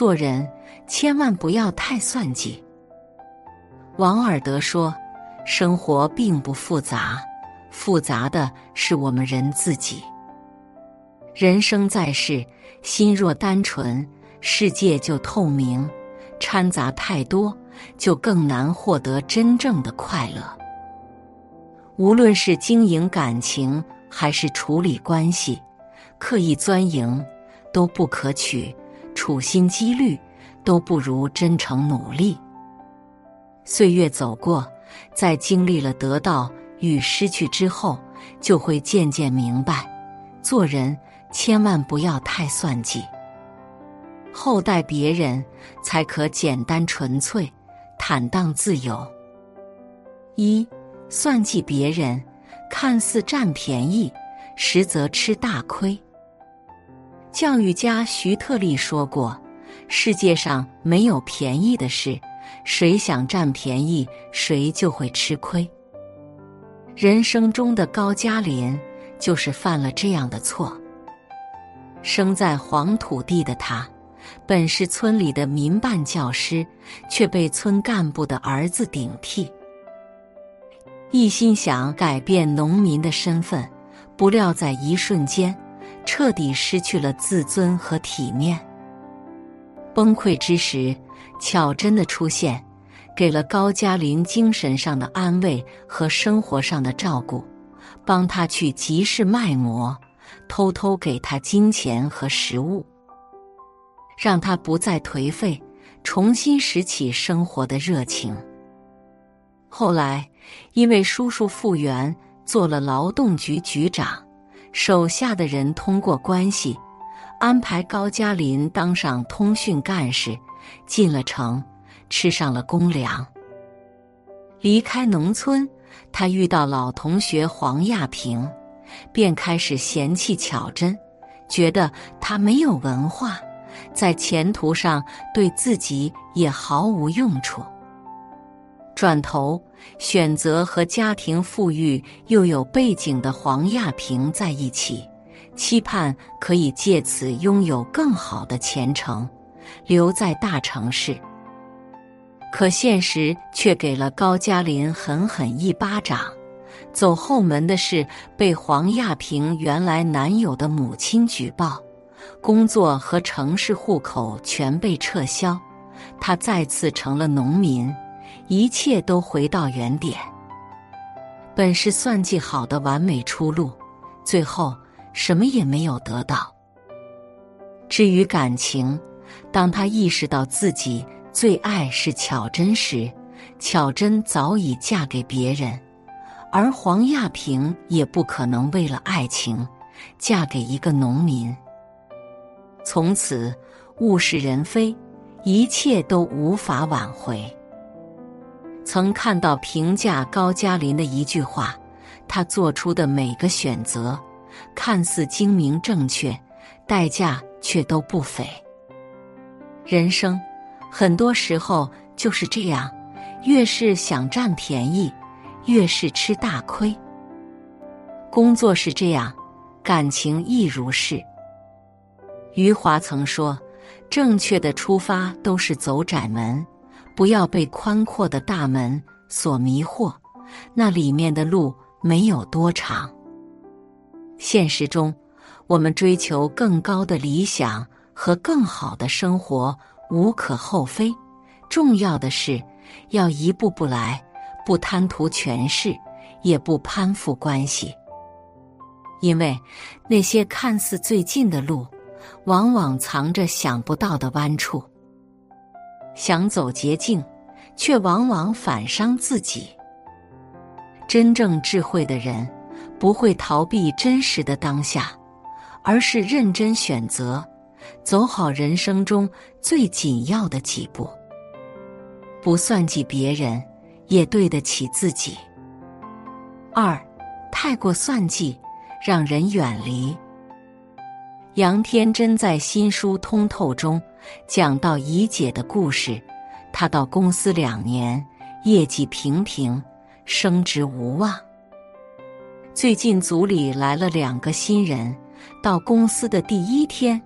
做人千万不要太算计。王尔德说：“生活并不复杂，复杂的是我们人自己。人生在世，心若单纯，世界就透明；掺杂太多，就更难获得真正的快乐。无论是经营感情，还是处理关系，刻意钻营都不可取。”处心积虑都不如真诚努力。岁月走过，在经历了得到与失去之后，就会渐渐明白，做人千万不要太算计。厚待别人，才可简单纯粹、坦荡自由。一算计别人，看似占便宜，实则吃大亏。教育家徐特立说过：“世界上没有便宜的事，谁想占便宜，谁就会吃亏。”人生中的高加林就是犯了这样的错。生在黄土地的他，本是村里的民办教师，却被村干部的儿子顶替，一心想改变农民的身份，不料在一瞬间。彻底失去了自尊和体面。崩溃之时，巧珍的出现，给了高加林精神上的安慰和生活上的照顾，帮他去集市卖馍，偷偷给他金钱和食物，让他不再颓废，重新拾起生活的热情。后来，因为叔叔复原，做了劳动局局长。手下的人通过关系，安排高加林当上通讯干事，进了城，吃上了公粮。离开农村，他遇到老同学黄亚平，便开始嫌弃巧珍，觉得他没有文化，在前途上对自己也毫无用处。转头选择和家庭富裕又有背景的黄亚平在一起，期盼可以借此拥有更好的前程，留在大城市。可现实却给了高加林狠狠一巴掌，走后门的是被黄亚平原来男友的母亲举报，工作和城市户口全被撤销，他再次成了农民。一切都回到原点。本是算计好的完美出路，最后什么也没有得到。至于感情，当他意识到自己最爱是巧珍时，巧珍早已嫁给别人，而黄亚平也不可能为了爱情嫁给一个农民。从此物是人非，一切都无法挽回。曾看到评价高加林的一句话：“他做出的每个选择，看似精明正确，代价却都不菲。人生很多时候就是这样，越是想占便宜，越是吃大亏。工作是这样，感情亦如是。”余华曾说：“正确的出发都是走窄门。”不要被宽阔的大门所迷惑，那里面的路没有多长。现实中，我们追求更高的理想和更好的生活无可厚非，重要的是要一步步来，不贪图权势，也不攀附关系。因为那些看似最近的路，往往藏着想不到的弯处。想走捷径，却往往反伤自己。真正智慧的人，不会逃避真实的当下，而是认真选择，走好人生中最紧要的几步。不算计别人，也对得起自己。二，太过算计，让人远离。杨天真在新书《通透》中讲到怡姐的故事，她到公司两年，业绩平平，升职无望。最近组里来了两个新人，到公司的第一天。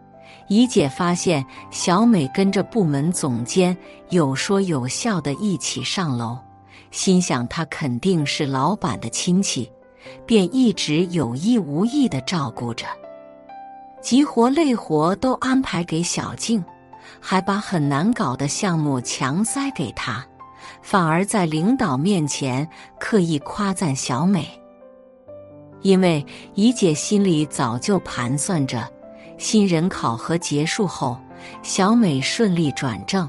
怡姐发现小美跟着部门总监有说有笑的一起上楼，心想她肯定是老板的亲戚，便一直有意无意的照顾着，急活累活都安排给小静，还把很难搞的项目强塞给她，反而在领导面前刻意夸赞小美，因为怡姐心里早就盘算着。新人考核结束后，小美顺利转正，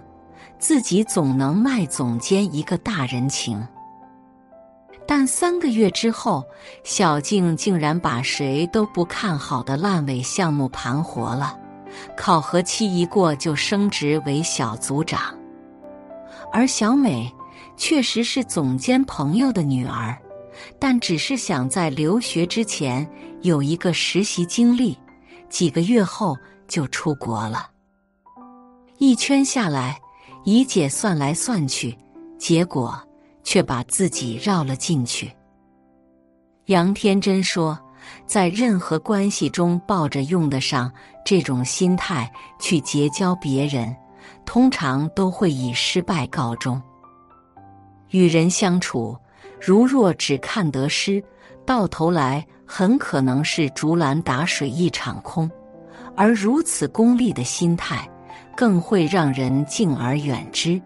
自己总能卖总监一个大人情。但三个月之后，小静竟然把谁都不看好的烂尾项目盘活了，考核期一过就升职为小组长。而小美确实是总监朋友的女儿，但只是想在留学之前有一个实习经历。几个月后就出国了。一圈下来，怡姐算来算去，结果却把自己绕了进去。杨天真说，在任何关系中抱着用得上这种心态去结交别人，通常都会以失败告终。与人相处，如若只看得失，到头来。很可能是竹篮打水一场空，而如此功利的心态，更会让人敬而远之。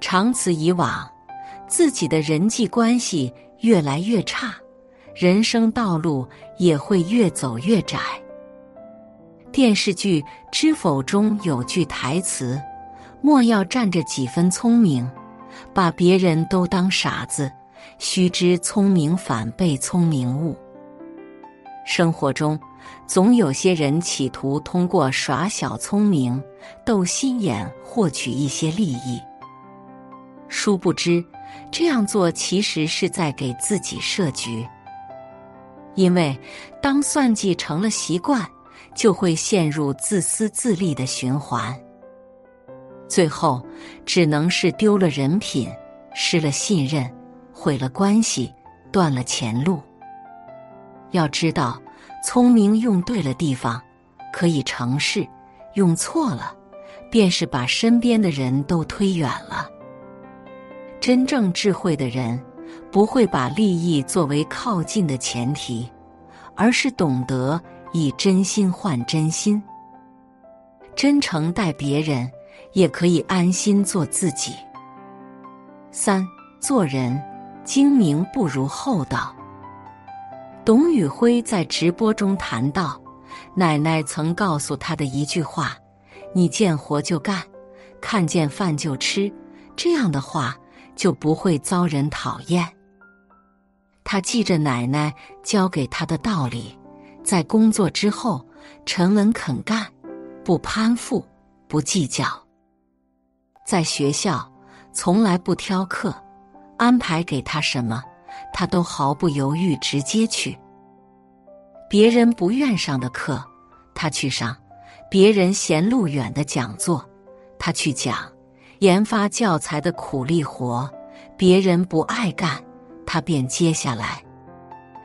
长此以往，自己的人际关系越来越差，人生道路也会越走越窄。电视剧《知否》中有句台词：“莫要占着几分聪明，把别人都当傻子。”须知聪明反被聪明误。生活中，总有些人企图通过耍小聪明、斗心眼获取一些利益。殊不知，这样做其实是在给自己设局。因为当算计成了习惯，就会陷入自私自利的循环，最后只能是丢了人品，失了信任。毁了关系，断了前路。要知道，聪明用对了地方，可以成事；用错了，便是把身边的人都推远了。真正智慧的人，不会把利益作为靠近的前提，而是懂得以真心换真心，真诚待别人，也可以安心做自己。三做人。精明不如厚道。董宇辉在直播中谈到，奶奶曾告诉他的一句话：“你见活就干，看见饭就吃，这样的话就不会遭人讨厌。”他记着奶奶教给他的道理，在工作之后沉稳肯干，不攀附，不计较；在学校从来不挑课。安排给他什么，他都毫不犹豫直接去。别人不愿上的课，他去上；别人嫌路远的讲座，他去讲；研发教材的苦力活，别人不爱干，他便接下来。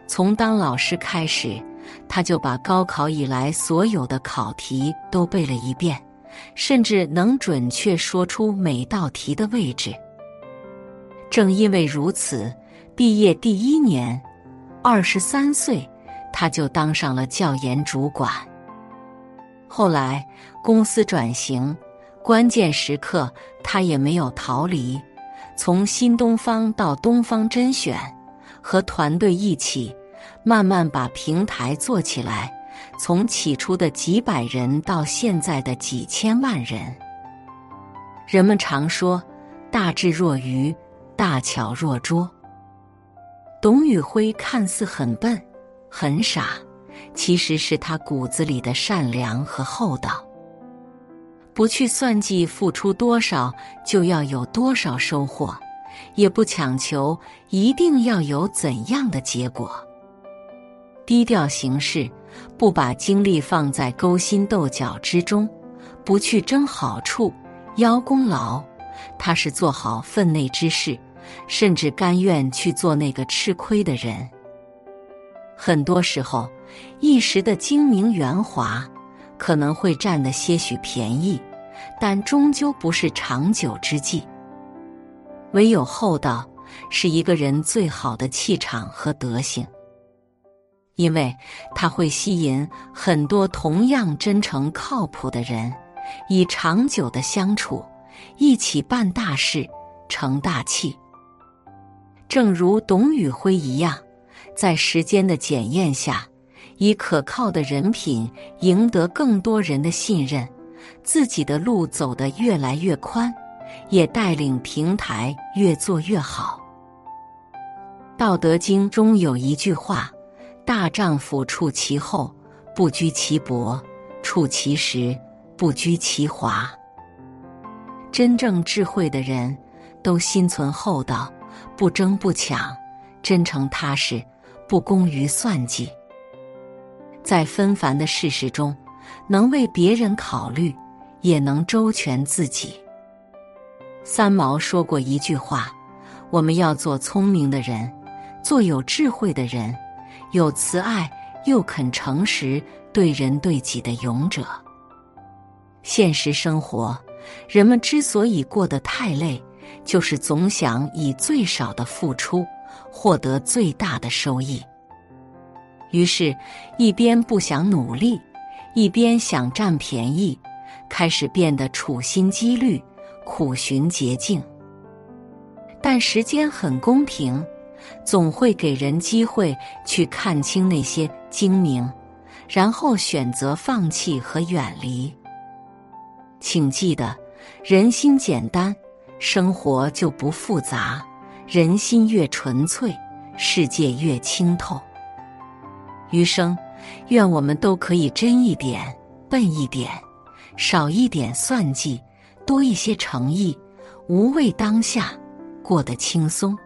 从当老师开始，他就把高考以来所有的考题都背了一遍，甚至能准确说出每道题的位置。正因为如此，毕业第一年，二十三岁，他就当上了教研主管。后来公司转型，关键时刻他也没有逃离，从新东方到东方甄选，和团队一起慢慢把平台做起来，从起初的几百人到现在的几千万人。人们常说“大智若愚，大巧若拙”。董宇辉看似很笨、很傻，其实是他骨子里的善良和厚道。不去算计付出多少就要有多少收获，也不强求一定要有怎样的结果。低调行事，不把精力放在勾心斗角之中，不去争好处、邀功劳，他是做好分内之事，甚至甘愿去做那个吃亏的人。很多时候，一时的精明圆滑。可能会占得些许便宜，但终究不是长久之计。唯有厚道是一个人最好的气场和德行，因为它会吸引很多同样真诚靠谱的人，以长久的相处，一起办大事、成大器。正如董宇辉一样，在时间的检验下。以可靠的人品赢得更多人的信任，自己的路走得越来越宽，也带领平台越做越好。《道德经》中有一句话：“大丈夫处其厚，不居其薄；处其实，不居其华。”真正智慧的人，都心存厚道，不争不抢，真诚踏实，不功于算计。在纷繁的世事中，能为别人考虑，也能周全自己。三毛说过一句话：“我们要做聪明的人，做有智慧的人，有慈爱又肯诚实对人对己的勇者。”现实生活，人们之所以过得太累，就是总想以最少的付出获得最大的收益。于是，一边不想努力，一边想占便宜，开始变得处心积虑、苦寻捷径。但时间很公平，总会给人机会去看清那些精明，然后选择放弃和远离。请记得，人心简单，生活就不复杂；人心越纯粹，世界越清透。余生，愿我们都可以真一点、笨一点，少一点算计，多一些诚意，无畏当下，过得轻松。